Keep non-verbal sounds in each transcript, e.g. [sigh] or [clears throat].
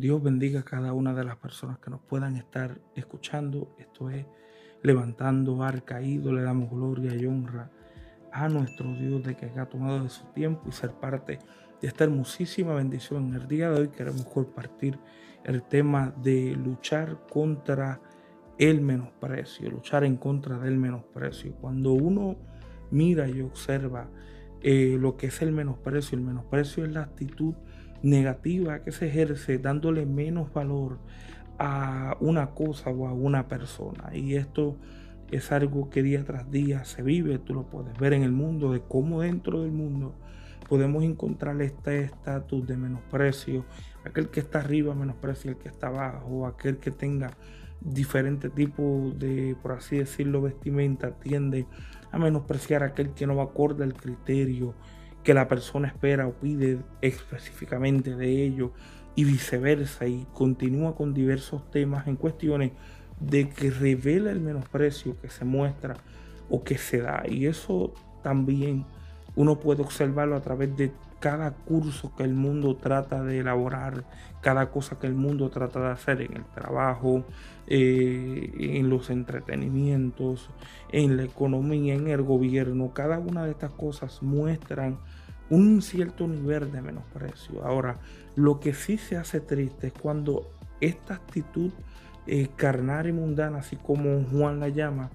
Dios bendiga a cada una de las personas que nos puedan estar escuchando. Esto es Levantando Ar Caído. Le damos gloria y honra a nuestro Dios de que haya tomado de su tiempo y ser parte de esta hermosísima bendición. En el día de hoy queremos compartir el tema de luchar contra el menosprecio, luchar en contra del menosprecio. Cuando uno mira y observa eh, lo que es el menosprecio, el menosprecio es la actitud negativa que se ejerce dándole menos valor a una cosa o a una persona. Y esto es algo que día tras día se vive, tú lo puedes ver en el mundo, de cómo dentro del mundo podemos encontrar este estatus de menosprecio, aquel que está arriba menosprecia el que está abajo, aquel que tenga diferentes tipos de, por así decirlo, vestimenta, tiende a menospreciar a aquel que no va acorde al criterio que la persona espera o pide específicamente de ello y viceversa y continúa con diversos temas en cuestiones de que revela el menosprecio que se muestra o que se da. Y eso también uno puede observarlo a través de cada curso que el mundo trata de elaborar, cada cosa que el mundo trata de hacer en el trabajo, eh, en los entretenimientos, en la economía, en el gobierno, cada una de estas cosas muestran un cierto nivel de menosprecio. Ahora, lo que sí se hace triste es cuando esta actitud eh, carnal y mundana, así como Juan la llama,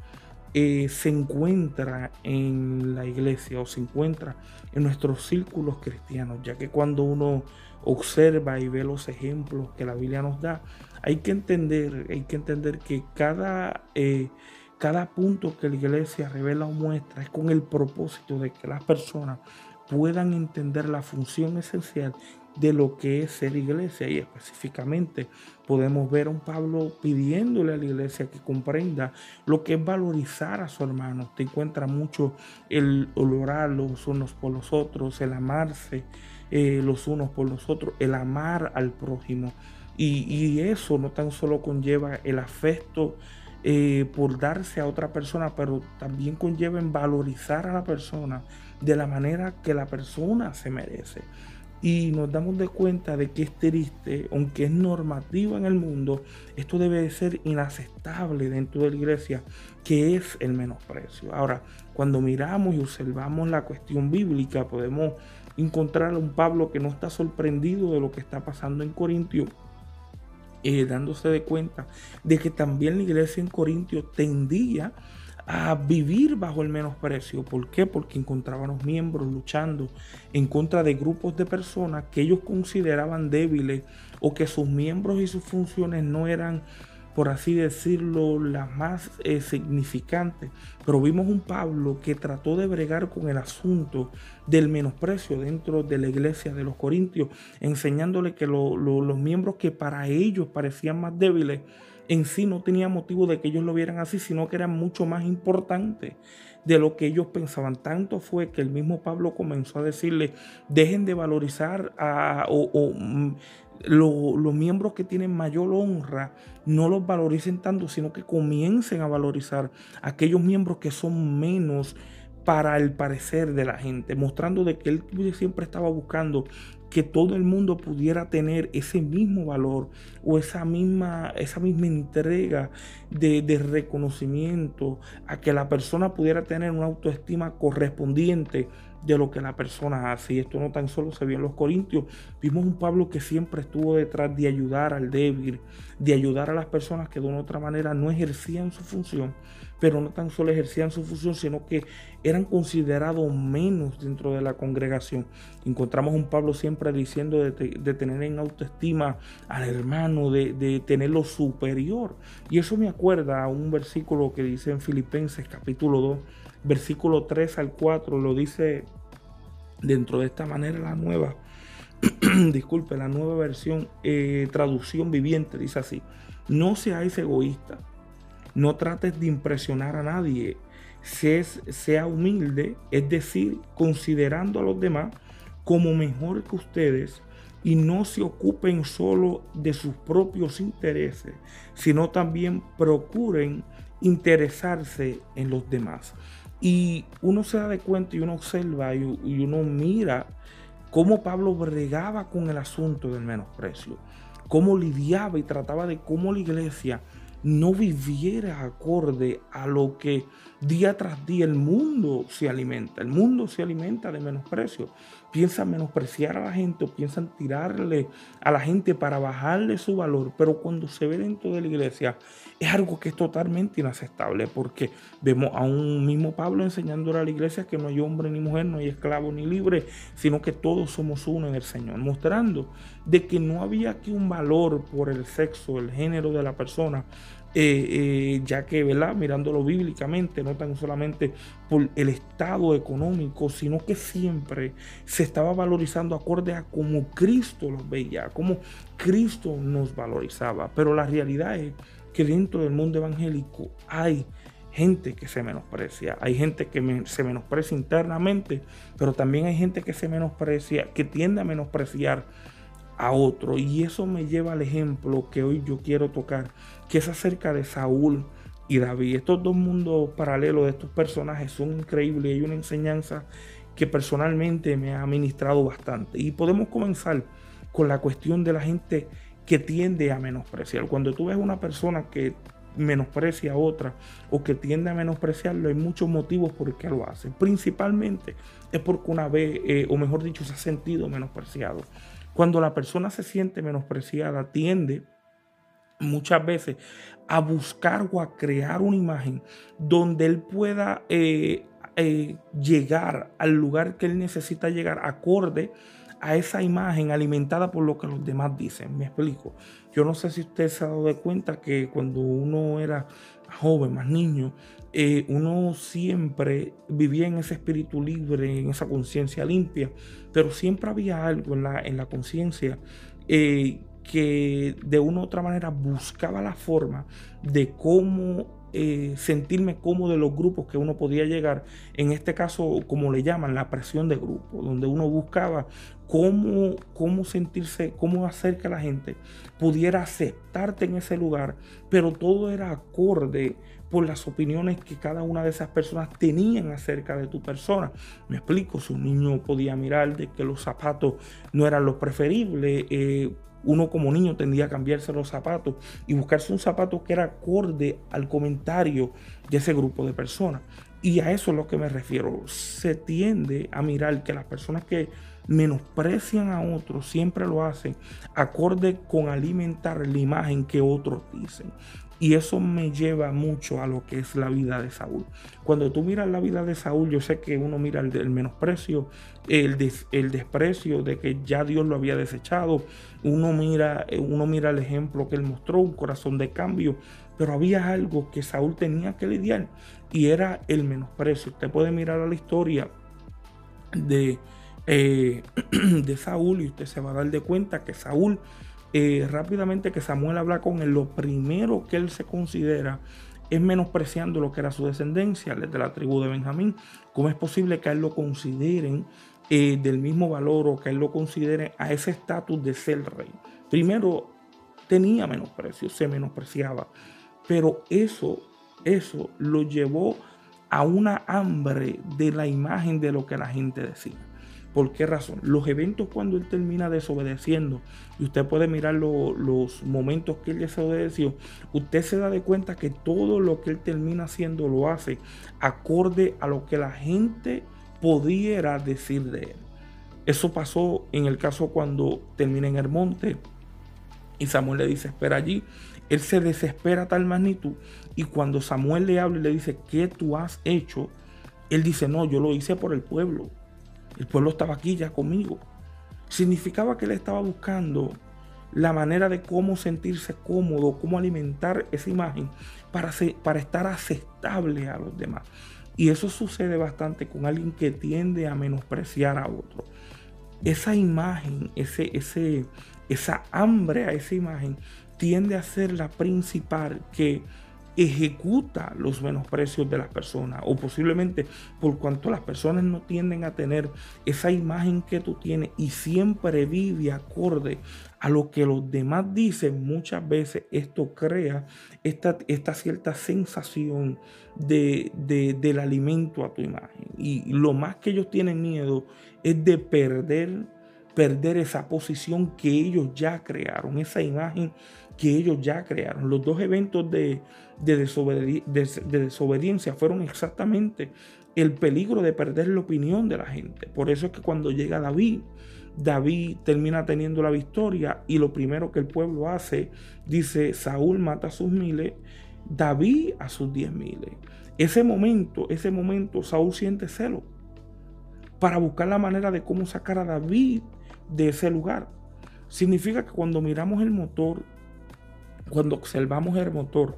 eh, se encuentra en la iglesia o se encuentra en nuestros círculos cristianos, ya que cuando uno observa y ve los ejemplos que la Biblia nos da, hay que entender, hay que entender que cada, eh, cada punto que la iglesia revela o muestra es con el propósito de que las personas puedan entender la función esencial de lo que es ser iglesia y específicamente podemos ver a un Pablo pidiéndole a la iglesia que comprenda lo que es valorizar a su hermano. Te encuentra mucho el orar los unos por los otros, el amarse eh, los unos por los otros, el amar al prójimo. Y, eso no tan solo conlleva el afecto eh, por darse a otra persona, pero también conlleva en valorizar a la persona de la manera que la persona se merece y nos damos de cuenta de que es triste, aunque es normativo en el mundo, esto debe de ser inaceptable dentro de la iglesia, que es el menosprecio. Ahora, cuando miramos y observamos la cuestión bíblica, podemos encontrar a un Pablo que no está sorprendido de lo que está pasando en Corintio, eh, dándose de cuenta de que también la iglesia en Corintio tendía vivir bajo el menosprecio. ¿Por qué? Porque encontraban los miembros luchando en contra de grupos de personas que ellos consideraban débiles o que sus miembros y sus funciones no eran, por así decirlo, las más eh, significantes. Pero vimos un Pablo que trató de bregar con el asunto del menosprecio dentro de la iglesia de los Corintios, enseñándole que los miembros que para ellos parecían más débiles, en sí no tenía motivo de que ellos lo vieran así, sino que era mucho más importante de lo que ellos pensaban. Tanto fue que el mismo Pablo comenzó a decirle, dejen de valorizar a, mm, los miembros que tienen mayor honra, no los valoricen tanto, sino que comiencen a valorizar a aquellos miembros que son menos para el parecer de la gente, mostrando de que él siempre estaba buscando que todo el mundo pudiera tener ese mismo valor o esa misma, esa misma entrega de, de, reconocimiento, a que la persona pudiera tener una autoestima correspondiente de lo que la persona hace. Y esto no tan solo se vio en los Corintios, vimos un Pablo que siempre estuvo detrás de ayudar al débil, de ayudar a las personas que de una u otra manera no ejercían su función, pero no tan solo ejercían su función, sino que eran considerados menos dentro de la congregación. Encontramos un Pablo siempre diciendo de, tener en autoestima al hermano, de, de tenerlo superior. Y eso me acuerda a un versículo que dice en Filipenses capítulo 2, versículo 3 al 4, lo dice dentro de esta manera la nueva, [clears throat] disculpe, la nueva versión, eh, traducción viviente, dice así, no seáis egoístas, no trates de impresionar a nadie, sea humilde, es decir, considerando a los demás como mejor que ustedes y no se ocupen solo de sus propios intereses, sino también procuren interesarse en los demás. Y uno se da de cuenta y uno observa y, uno mira cómo Pablo bregaba con el asunto del menosprecio. cómo lidiaba y trataba de cómo la iglesia no viviera acorde a lo que día tras día el mundo se alimenta. El mundo se alimenta de menosprecio. Piensan menospreciar a la gente o piensan tirarle a la gente para bajarle su valor. Pero cuando se ve dentro de la iglesia es algo que es totalmente inaceptable porque vemos a un mismo Pablo enseñando a la iglesia que no hay hombre ni mujer, no hay esclavo ni libre, sino que todos somos uno en el Señor, mostrando de que no había aquí un valor por el sexo, el género de la persona, eh, eh, ya que, ¿verdad? Mirándolo bíblicamente, no tan solamente por el estado económico, sino que siempre se estaba valorizando acorde a cómo Cristo los veía, como Cristo nos valorizaba. Pero la realidad es que dentro del mundo evangélico hay gente que se menosprecia, hay gente que se menosprecia internamente, pero también hay gente que se menosprecia, que tiende a menospreciar a otro. Y eso me lleva al ejemplo que hoy yo quiero tocar, que es acerca de Saúl y David. Estos dos mundos paralelos de estos personajes son increíbles y hay una enseñanza que personalmente me ha ministrado bastante. Y podemos comenzar con la cuestión de la gente que tiende a menospreciar. Cuando tú ves una persona que menosprecia a otra o que tiende a menospreciarlo, hay muchos motivos por qué lo hace. Principalmente es porque una vez, eh, o mejor dicho, se ha sentido menospreciado. Cuando la persona se siente menospreciada, tiende muchas veces a buscar o a crear una imagen donde él pueda eh, eh, llegar al lugar que él necesita llegar acorde a esa imagen alimentada por lo que los demás dicen. Me explico. Yo no sé si usted se ha dado cuenta que cuando uno era joven, más niño, eh, uno siempre vivía en ese espíritu libre, en esa conciencia limpia, pero siempre había algo en la, en la conciencia eh, que de una u otra manera buscaba la forma de cómo eh, sentirme cómodo de los grupos que uno podía llegar, en este caso, como le llaman, la presión de grupo, donde uno buscaba cómo, cómo sentirse, cómo hacer que la gente pudiera aceptarte en ese lugar, pero todo era acorde por las opiniones que cada una de esas personas tenían acerca de tu persona. Me explico, si un niño podía mirar de que los zapatos no eran los preferibles, eh, uno como niño tendría a cambiarse los zapatos y buscarse un zapato que era acorde al comentario de ese grupo de personas. Y a eso es lo que me refiero. Se tiende a mirar que las personas que menosprecian a otros siempre lo hacen acorde con alimentar la imagen que otros dicen. Y eso me lleva mucho a lo que es la vida de Saúl. Cuando tú miras la vida de Saúl, yo sé que uno mira el, menosprecio, el, desprecio de que ya Dios lo había desechado. Uno mira, uno mira el ejemplo que él mostró, un corazón de cambio. Pero había algo que Saúl tenía que lidiar y era el menosprecio. Usted puede mirar a la historia de, eh, [clears throat] de Saúl y usted se va a dar de cuenta que Saúl eh, rápidamente que Samuel habla con él, lo primero que él se considera es menospreciando lo que era su descendencia, de la tribu de Benjamín. ¿Cómo es posible que a él lo consideren eh, del mismo valor o que él lo considere a ese estatus de ser rey? Primero, tenía menosprecio, se menospreciaba, pero eso, eso lo llevó a una hambre de la imagen de lo que la gente decía. ¿Por qué razón? Los eventos cuando él termina desobedeciendo, y usted puede mirar los momentos que él desobedeció, usted se da de cuenta que todo lo que él termina haciendo lo hace acorde a lo que la gente pudiera decir de él. Eso pasó en el caso cuando termina en el monte y Samuel le dice, espera allí. Él se desespera a tal magnitud y cuando Samuel le habla y le dice, ¿qué tú has hecho? Él dice, no, yo lo hice por el pueblo. El pueblo estaba aquí ya conmigo. Significaba que él estaba buscando la manera de cómo sentirse cómodo, cómo alimentar esa imagen para, para estar aceptable a los demás. Y eso sucede bastante con alguien que tiende a menospreciar a otro. Esa imagen, ese, ese, esa hambre a esa imagen tiende a ser la principal que ejecuta los menosprecios de las personas o posiblemente por cuanto las personas no tienden a tener esa imagen que tú tienes y siempre vive acorde a lo que los demás dicen, muchas veces esto crea esta, esta cierta sensación de, del alimento a tu imagen. Y lo más que ellos tienen miedo es de perder perder esa posición que ellos ya crearon, esa imagen que ellos ya crearon. Los dos eventos de, desobediencia fueron exactamente el peligro de perder la opinión de la gente. Por eso es que cuando llega David, David termina teniendo la victoria y lo primero que el pueblo hace, dice, Saúl mata a sus miles, David a sus diez miles. Ese momento, ese momento, Saúl siente celo para buscar la manera de cómo sacar a David de ese lugar. Significa que cuando miramos el motor, cuando observamos el motor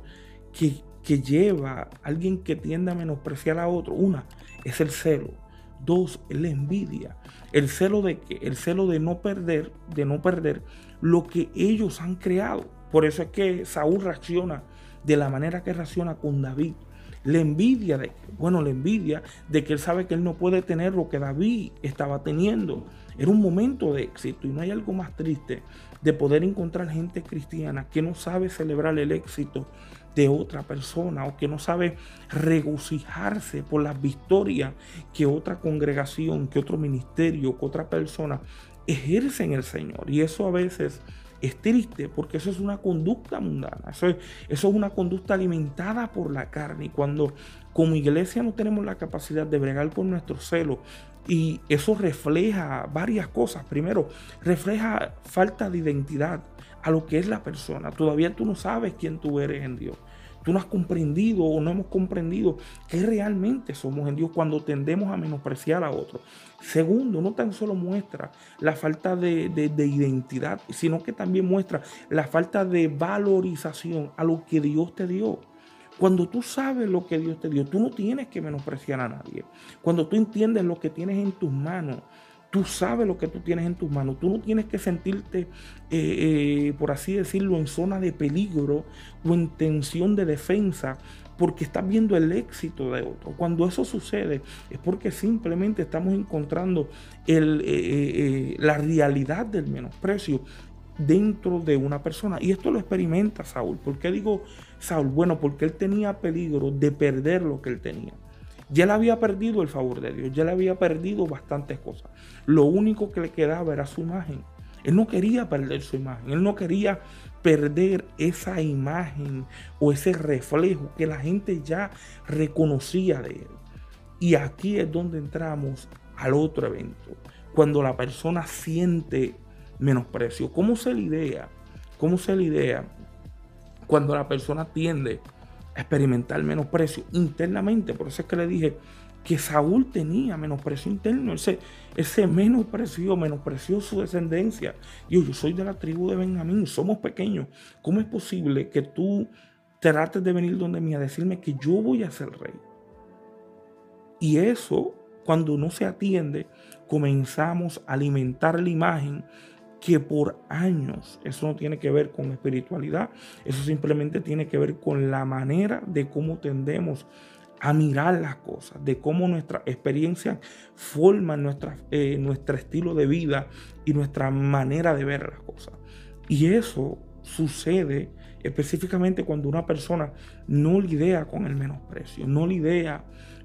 que, lleva a alguien que tiende a menospreciar a otro, una es el celo, dos es la envidia, el celo de el celo de no perder, de no perder lo que ellos han creado. Por eso es que Saúl reacciona de la manera que reacciona con David. La envidia de, bueno, la envidia de que él sabe que él no puede tener lo que David estaba teniendo. Era un momento de éxito y no hay algo más triste de poder encontrar gente cristiana que no sabe celebrar el éxito de otra persona o que no sabe regocijarse por las victorias que otra congregación, que otro ministerio, que otra persona ejerce en el Señor. Y eso a veces es triste porque eso es una conducta mundana, eso es, eso es una conducta alimentada por la carne. Y cuando como iglesia no tenemos la capacidad de bregar por nuestro celo, y eso refleja varias cosas. Primero, refleja falta de identidad a lo que es la persona. Todavía tú no sabes quién tú eres en Dios. Tú no has comprendido o no hemos comprendido qué realmente somos en Dios cuando tendemos a menospreciar a otros. Segundo, no tan solo muestra la falta de, de identidad, sino que también muestra la falta de valorización a lo que Dios te dio. Cuando tú sabes lo que Dios te dio, tú no tienes que menospreciar a nadie. Cuando tú entiendes lo que tienes en tus manos, tú sabes lo que tú tienes en tus manos. Tú no tienes que sentirte, eh, eh, por así decirlo, en zona de peligro o en tensión de defensa porque estás viendo el éxito de otro. Cuando eso sucede es porque simplemente estamos encontrando eh, la realidad del menosprecio dentro de una persona. Y esto lo experimenta Saúl. ¿Por qué digo Saúl? Bueno, porque él tenía peligro de perder lo que él tenía. Ya le había perdido el favor de Dios, ya le había perdido bastantes cosas. Lo único que le quedaba era su imagen. Él no quería perder su imagen, él no quería perder esa imagen o ese reflejo que la gente ya reconocía de él. Y aquí es donde entramos al otro evento, cuando la persona siente menosprecio. ¿Cómo se idea? ¿Cómo se idea cuando la persona tiende a experimentar menosprecio internamente? Por eso es que le dije que Saúl tenía menosprecio interno, ese, ese menosprecio, menospreció su descendencia. Yo, yo soy de la tribu de Benjamín, somos pequeños. ¿Cómo es posible que tú trates de venir donde mí a decirme que yo voy a ser rey? Y eso, cuando no se atiende, comenzamos a alimentar la imagen que por años, eso no tiene que ver con espiritualidad, eso simplemente tiene que ver con la manera de cómo tendemos a mirar las cosas, de cómo nuestra experiencia forma nuestra, eh, nuestro estilo de vida y nuestra manera de ver las cosas. Y eso sucede específicamente cuando una persona no lidia con el menosprecio, no lidia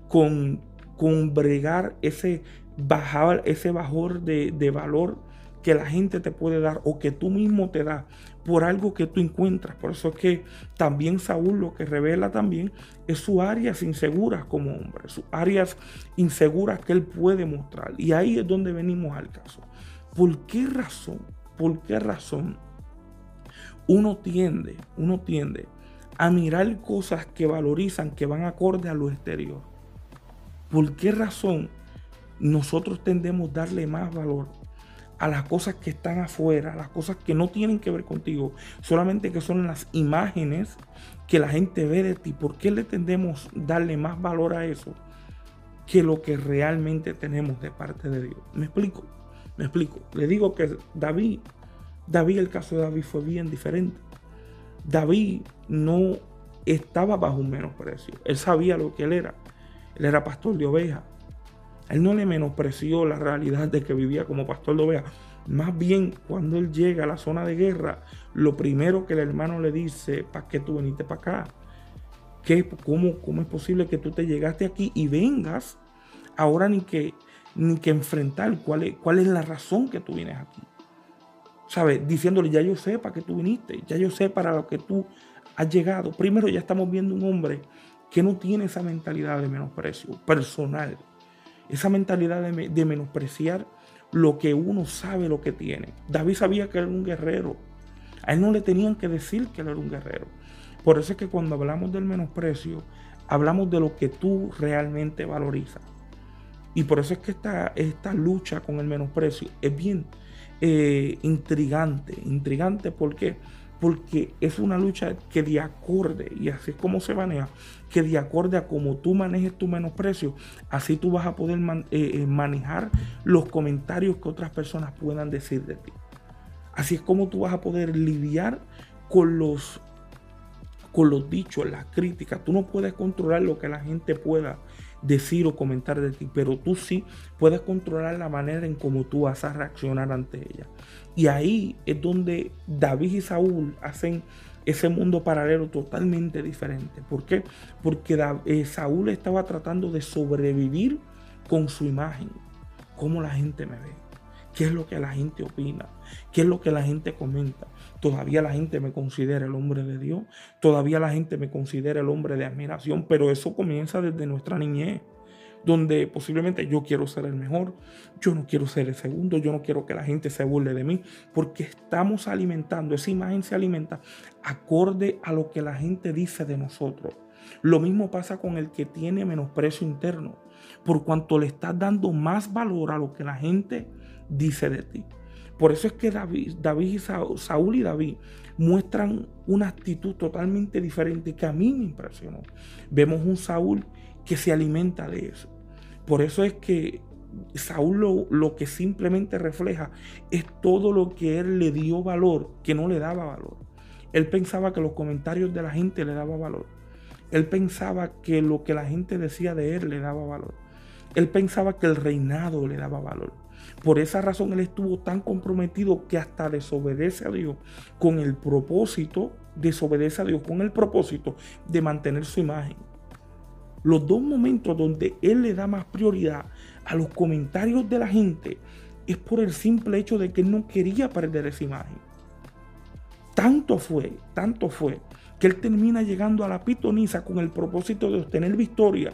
con, con bregar ese, bajar, ese bajor de, de valor que la gente te puede dar o que tú mismo te das por algo que tú encuentras. Por eso es que también Saúl lo que revela también es sus áreas inseguras como hombre, sus áreas inseguras que él puede mostrar. Y ahí es donde venimos al caso. ¿Por qué razón? ¿Por qué razón uno tiende, uno tiende a mirar cosas que valorizan, que van acorde a lo exterior? ¿Por qué razón nosotros tendemos a darle más valor a las cosas que están afuera, a las cosas que no tienen que ver contigo, solamente que son las imágenes que la gente ve de ti. ¿Por qué le tendemos darle más valor a eso que lo que realmente tenemos de parte de Dios? ¿Me explico? Me explico. Le digo que David, David, el caso de David fue bien diferente. David no estaba bajo un menosprecio. Él sabía lo que él era. Él era pastor de ovejas. Él no le menospreció la realidad de que vivía como pastor de ovejas. Más bien, cuando él llega a la zona de guerra, lo primero que el hermano le dice, ¿para qué tú viniste para acá? ¿Qué, cómo, ¿Cómo es posible que tú te llegaste aquí y vengas ahora ni que ni que enfrentar cuál es, cuál es la razón que tú vienes aquí. ¿Sabes? Diciéndole, ya yo sé para qué tú viniste, ya yo sé para lo que tú has llegado. Primero ya estamos viendo un hombre que no tiene esa mentalidad de menosprecio personal, esa mentalidad de, menospreciar lo que uno sabe lo que tiene. David sabía que era un guerrero. A él no le tenían que decir que él era un guerrero. Por eso es que cuando hablamos del menosprecio, hablamos de lo que tú realmente valorizas. Y por eso es que esta, esta lucha con el menosprecio es bien eh, intrigante. Intrigante porque porque es una lucha que de acorde, y así es como se maneja, que de acorde a cómo tú manejes tu menosprecio, así tú vas a poder eh, eh, manejar los comentarios que otras personas puedan decir de ti. Así es como tú vas a poder lidiar con los, con los dichos, las críticas. Tú no puedes controlar lo que la gente pueda decir o comentar de ti, pero tú sí puedes controlar la manera en cómo tú vas a reaccionar ante ella. Y ahí es donde David y Saúl hacen ese mundo paralelo totalmente diferente. ¿Por qué? Porque eh, Saúl estaba tratando de sobrevivir con su imagen, cómo la gente me ve, qué es lo que la gente opina, qué es lo que la gente comenta. Todavía la gente me considera el hombre de Dios, todavía la gente me considera el hombre de admiración, pero eso comienza desde nuestra niñez donde posiblemente yo quiero ser el mejor, yo no quiero ser el segundo, yo no quiero que la gente se burle de mí, porque estamos alimentando, esa imagen se alimenta acorde a lo que la gente dice de nosotros. Lo mismo pasa con el que tiene menosprecio interno, por cuanto le estás dando más valor a lo que la gente dice de ti. Por eso es que David, Saúl y David muestran una actitud totalmente diferente que a mí me impresionó. Vemos un Saúl que se alimenta de eso. Por eso es que Saúl lo, que simplemente refleja es todo lo que él le dio valor, que no le daba valor. Él pensaba que los comentarios de la gente le daba valor. Él pensaba que lo que la gente decía de él le daba valor. Él pensaba que el reinado le daba valor. Por esa razón él estuvo tan comprometido que hasta desobedece a Dios con el propósito, desobedece a Dios con el propósito de mantener su imagen los dos momentos donde él le da más prioridad a los comentarios de la gente es por el simple hecho de que él no quería perder esa imagen. Tanto fue, tanto fue, que él termina llegando a la pitonisa con el propósito de obtener victoria.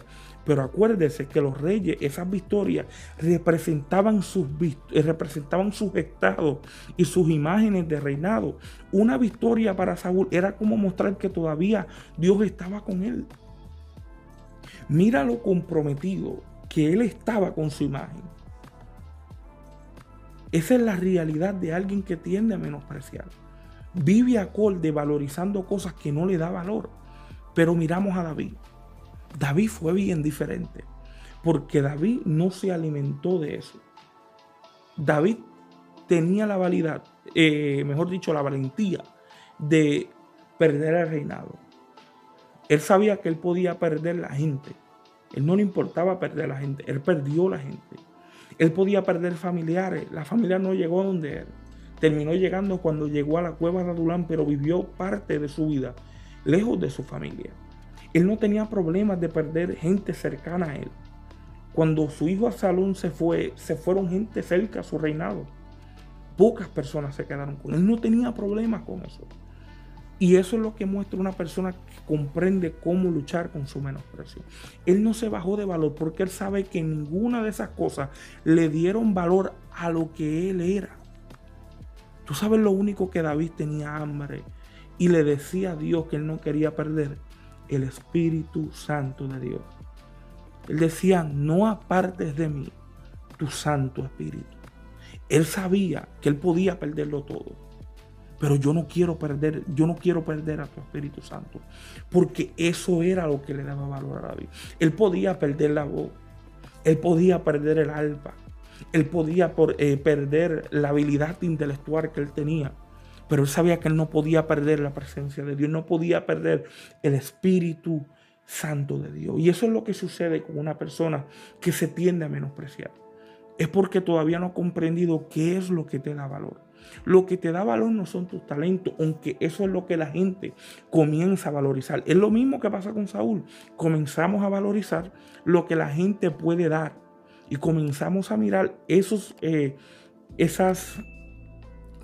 Pero acuérdese que los reyes, esas victorias, representaban sus, eh, representaban sus estados y sus imágenes de reinado. Una victoria para Saúl era como mostrar que todavía Dios estaba con él. Mira lo comprometido que él estaba con su imagen. Esa es la realidad de alguien que tiende a menospreciar. Vive acorde valorizando cosas que no le da valor. Pero miramos a David. David fue bien diferente. Porque David no se alimentó de eso. David tenía la validad, eh, mejor dicho, la valentía de perder el reinado. Él sabía que él podía perder la gente. Él no le importaba perder la gente. Él perdió la gente. Él podía perder familiares. La familia no llegó a donde él. Terminó llegando cuando llegó a la cueva de Adulán, pero vivió parte de su vida lejos de su familia. Él no tenía problemas de perder gente cercana a él. Cuando su hijo Absalón se fue, se fueron gente cerca a su reinado. Pocas personas se quedaron con él. No tenía problemas con eso. Y eso es lo que muestra una persona que comprende cómo luchar con su menosprecio. Él no se bajó de valor porque él sabe que ninguna de esas cosas le dieron valor a lo que él era. Tú sabes lo único que David tenía hambre y le decía a Dios que él no quería perder el Espíritu Santo de Dios. Él decía, no apartes de mí tu Santo Espíritu. Él sabía que él podía perderlo todo pero yo no quiero perder, yo no quiero perder a tu Espíritu Santo, porque eso era lo que le daba valor a David. Él podía perder la voz, él podía perder el alma, él podía eh, perder la habilidad intelectual que él tenía, pero él sabía que él no podía perder la presencia de Dios, no podía perder el Espíritu Santo de Dios. Y eso es lo que sucede con una persona que se tiende a menospreciar. Es porque todavía no ha comprendido qué es lo que te da valor. Lo que te da valor no son tus talentos, aunque eso es lo que la gente comienza a valorizar. Es lo mismo que pasa con Saúl. Comenzamos a valorizar lo que la gente puede dar y comenzamos a mirar esos, eh, esas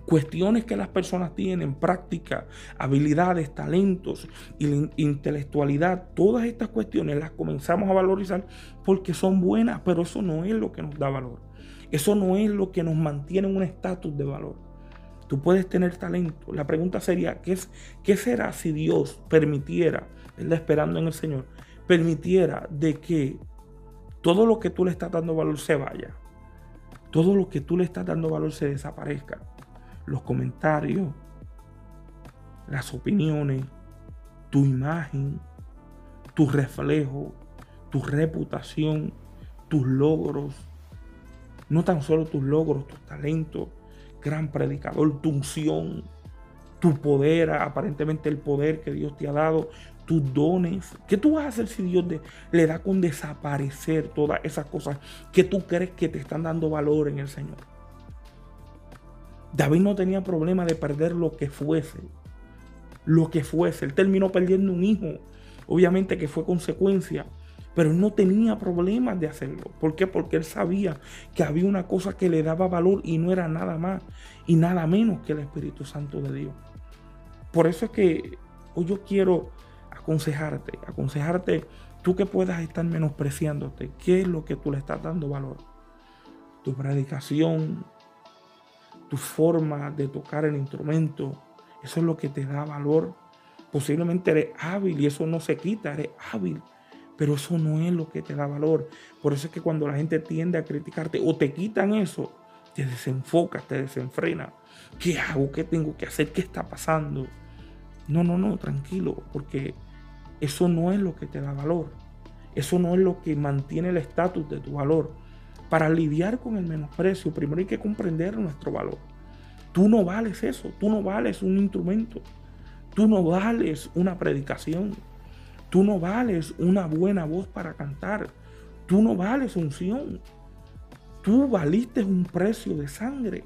cuestiones que las personas tienen, práctica, habilidades, talentos y intelectualidad, todas estas cuestiones las comenzamos a valorizar porque son buenas, pero eso no es lo que nos da valor. Eso no es lo que nos mantiene en un estatus de valor. Tú puedes tener talento. La pregunta sería, ¿qué, qué será si Dios permitiera, él esperando en el Señor, permitiera de que todo lo que tú le estás dando valor se vaya? Todo lo que tú le estás dando valor se desaparezca los comentarios, las opiniones, tu imagen, tu reflejo, tu reputación, tus logros, no tan solo tus logros, tus talentos, gran predicador, tu unción, tu poder, aparentemente el poder que Dios te ha dado, tus dones. ¿Qué tú vas a hacer si Dios le da con desaparecer todas esas cosas que tú crees que te están dando valor en el Señor? David no tenía problema de perder lo que fuese. Lo que fuese. Él terminó perdiendo un hijo. Obviamente que fue consecuencia. Pero no tenía problemas de hacerlo. ¿Por qué? Porque él sabía que había una cosa que le daba valor y no era nada más y nada menos que el Espíritu Santo de Dios. Por eso es que hoy yo quiero aconsejarte, aconsejarte tú que puedas estar menospreciándote, qué es lo que tú le estás dando valor. Tu predicación, tu forma de tocar el instrumento, eso es lo que te da valor. Posiblemente eres hábil y eso no se quita, eres hábil, pero eso no es lo que te da valor. Por eso es que cuando la gente tiende a criticarte o te quitan eso, te desenfocas, te desenfrena. ¿Qué hago? ¿Qué tengo que hacer? ¿Qué está pasando? No, no, no, tranquilo, porque eso no es lo que te da valor. Eso no es lo que mantiene el estatus de tu valor. Para lidiar con el menosprecio, primero hay que comprender nuestro valor. Tú no vales eso, tú no vales un instrumento, tú no vales una predicación, tú no vales una buena voz para cantar, tú no vales unción, tú valiste un precio de sangre.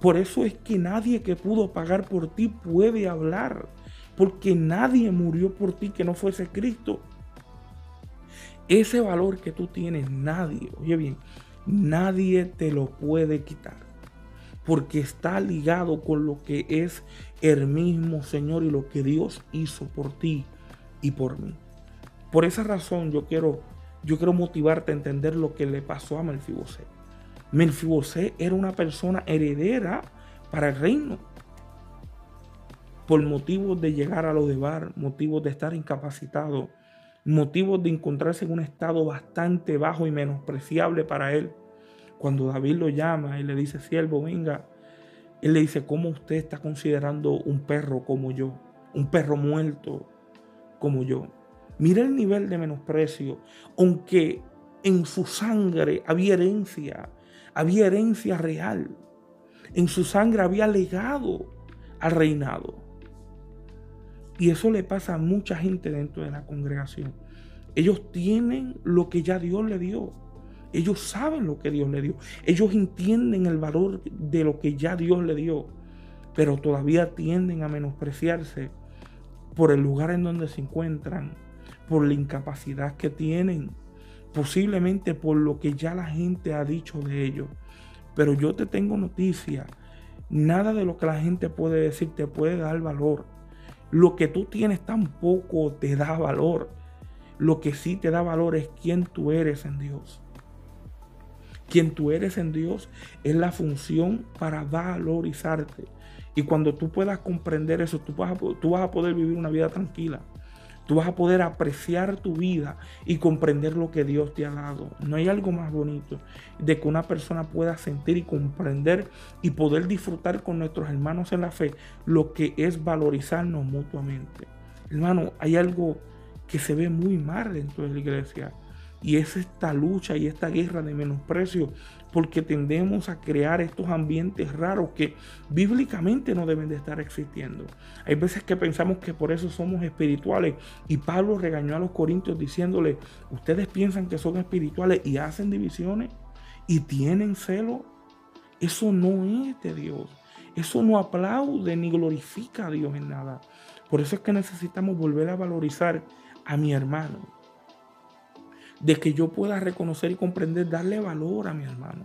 Por eso es que nadie que pudo pagar por ti puede hablar, porque nadie murió por ti que no fuese Cristo. Ese valor que tú tienes, nadie, oye bien, nadie te lo puede quitar. Porque está ligado con lo que es el mismo Señor y lo que Dios hizo por ti y por mí. Por esa razón yo quiero, yo quiero motivarte a entender lo que le pasó a Melfibosé. Melfibosé era una persona heredera para el reino. Por motivos de llegar a lo de bar, motivos de estar incapacitado, motivos de encontrarse en un estado bastante bajo y menospreciable para él. Cuando David lo llama y le dice, siervo, venga, él le dice, ¿cómo usted está considerando un perro como yo? Un perro muerto como yo. Mira el nivel de menosprecio, aunque en su sangre había herencia, había herencia real. En su sangre había legado al reinado. Y eso le pasa a mucha gente dentro de la congregación. Ellos tienen lo que ya Dios le dio. Ellos saben lo que Dios le dio. Ellos entienden el valor de lo que ya Dios le dio. Pero todavía tienden a menospreciarse por el lugar en donde se encuentran, por la incapacidad que tienen, posiblemente por lo que ya la gente ha dicho de ellos. Pero yo te tengo noticia. Nada de lo que la gente puede decir te puede dar valor. Lo que tú tienes tampoco te da valor. Lo que sí te da valor es quién tú eres en Dios. Quién tú eres en Dios es la función para valorizarte. Y cuando tú puedas comprender eso, tú vas, a, tú vas a poder vivir una vida tranquila. Tú vas a poder apreciar tu vida y comprender lo que Dios te ha dado. No hay algo más bonito de que una persona pueda sentir y comprender y poder disfrutar con nuestros hermanos en la fe lo que es valorizarnos mutuamente. Hermano, hay algo que se ve muy mal dentro de la iglesia y es esta lucha y esta guerra de menosprecio porque tendemos a crear estos ambientes raros que bíblicamente no deben de estar existiendo. Hay veces que pensamos que por eso somos espirituales y Pablo regañó a los corintios diciéndole, ustedes piensan que son espirituales y hacen divisiones y tienen celo. Eso no es de Dios. Eso no aplaude ni glorifica a Dios en nada. Por eso es que necesitamos volver a valorizar a mi hermano de que yo pueda reconocer y comprender, darle valor a mi hermano.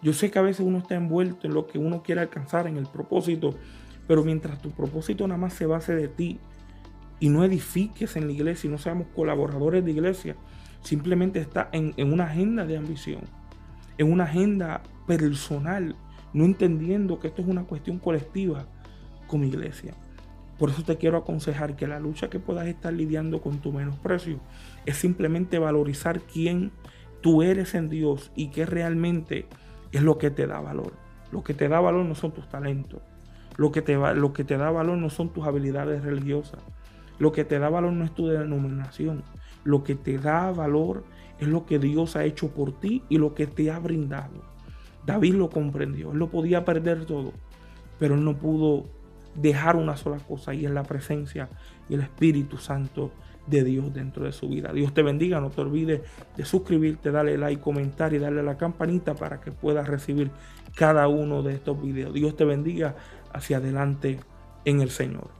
Yo sé que a veces uno está envuelto en lo que uno quiere alcanzar, en el propósito, pero mientras tu propósito nada más se base de ti y no edifiques en la iglesia y no seamos colaboradores de iglesia, simplemente está en, en una agenda de ambición, en una agenda personal, no entendiendo que esto es una cuestión colectiva como iglesia. Por eso te quiero aconsejar que la lucha que puedas estar lidiando con tu menosprecio es simplemente valorizar quién tú eres en Dios y qué realmente es lo que te da valor. Lo que te da valor no son tus talentos. Lo que te, da valor no son tus habilidades religiosas. Lo que te da valor no es tu denominación. Lo que te da valor es lo que Dios ha hecho por ti y lo que te ha brindado. David lo comprendió. Él lo podía perder todo, pero él no pudo dejar una sola cosa y es la presencia y el Espíritu Santo de Dios dentro de su vida. Dios te bendiga, no te olvides de suscribirte, darle like, comentar y darle a la campanita para que puedas recibir cada uno de estos videos. Dios te bendiga hacia adelante en el Señor.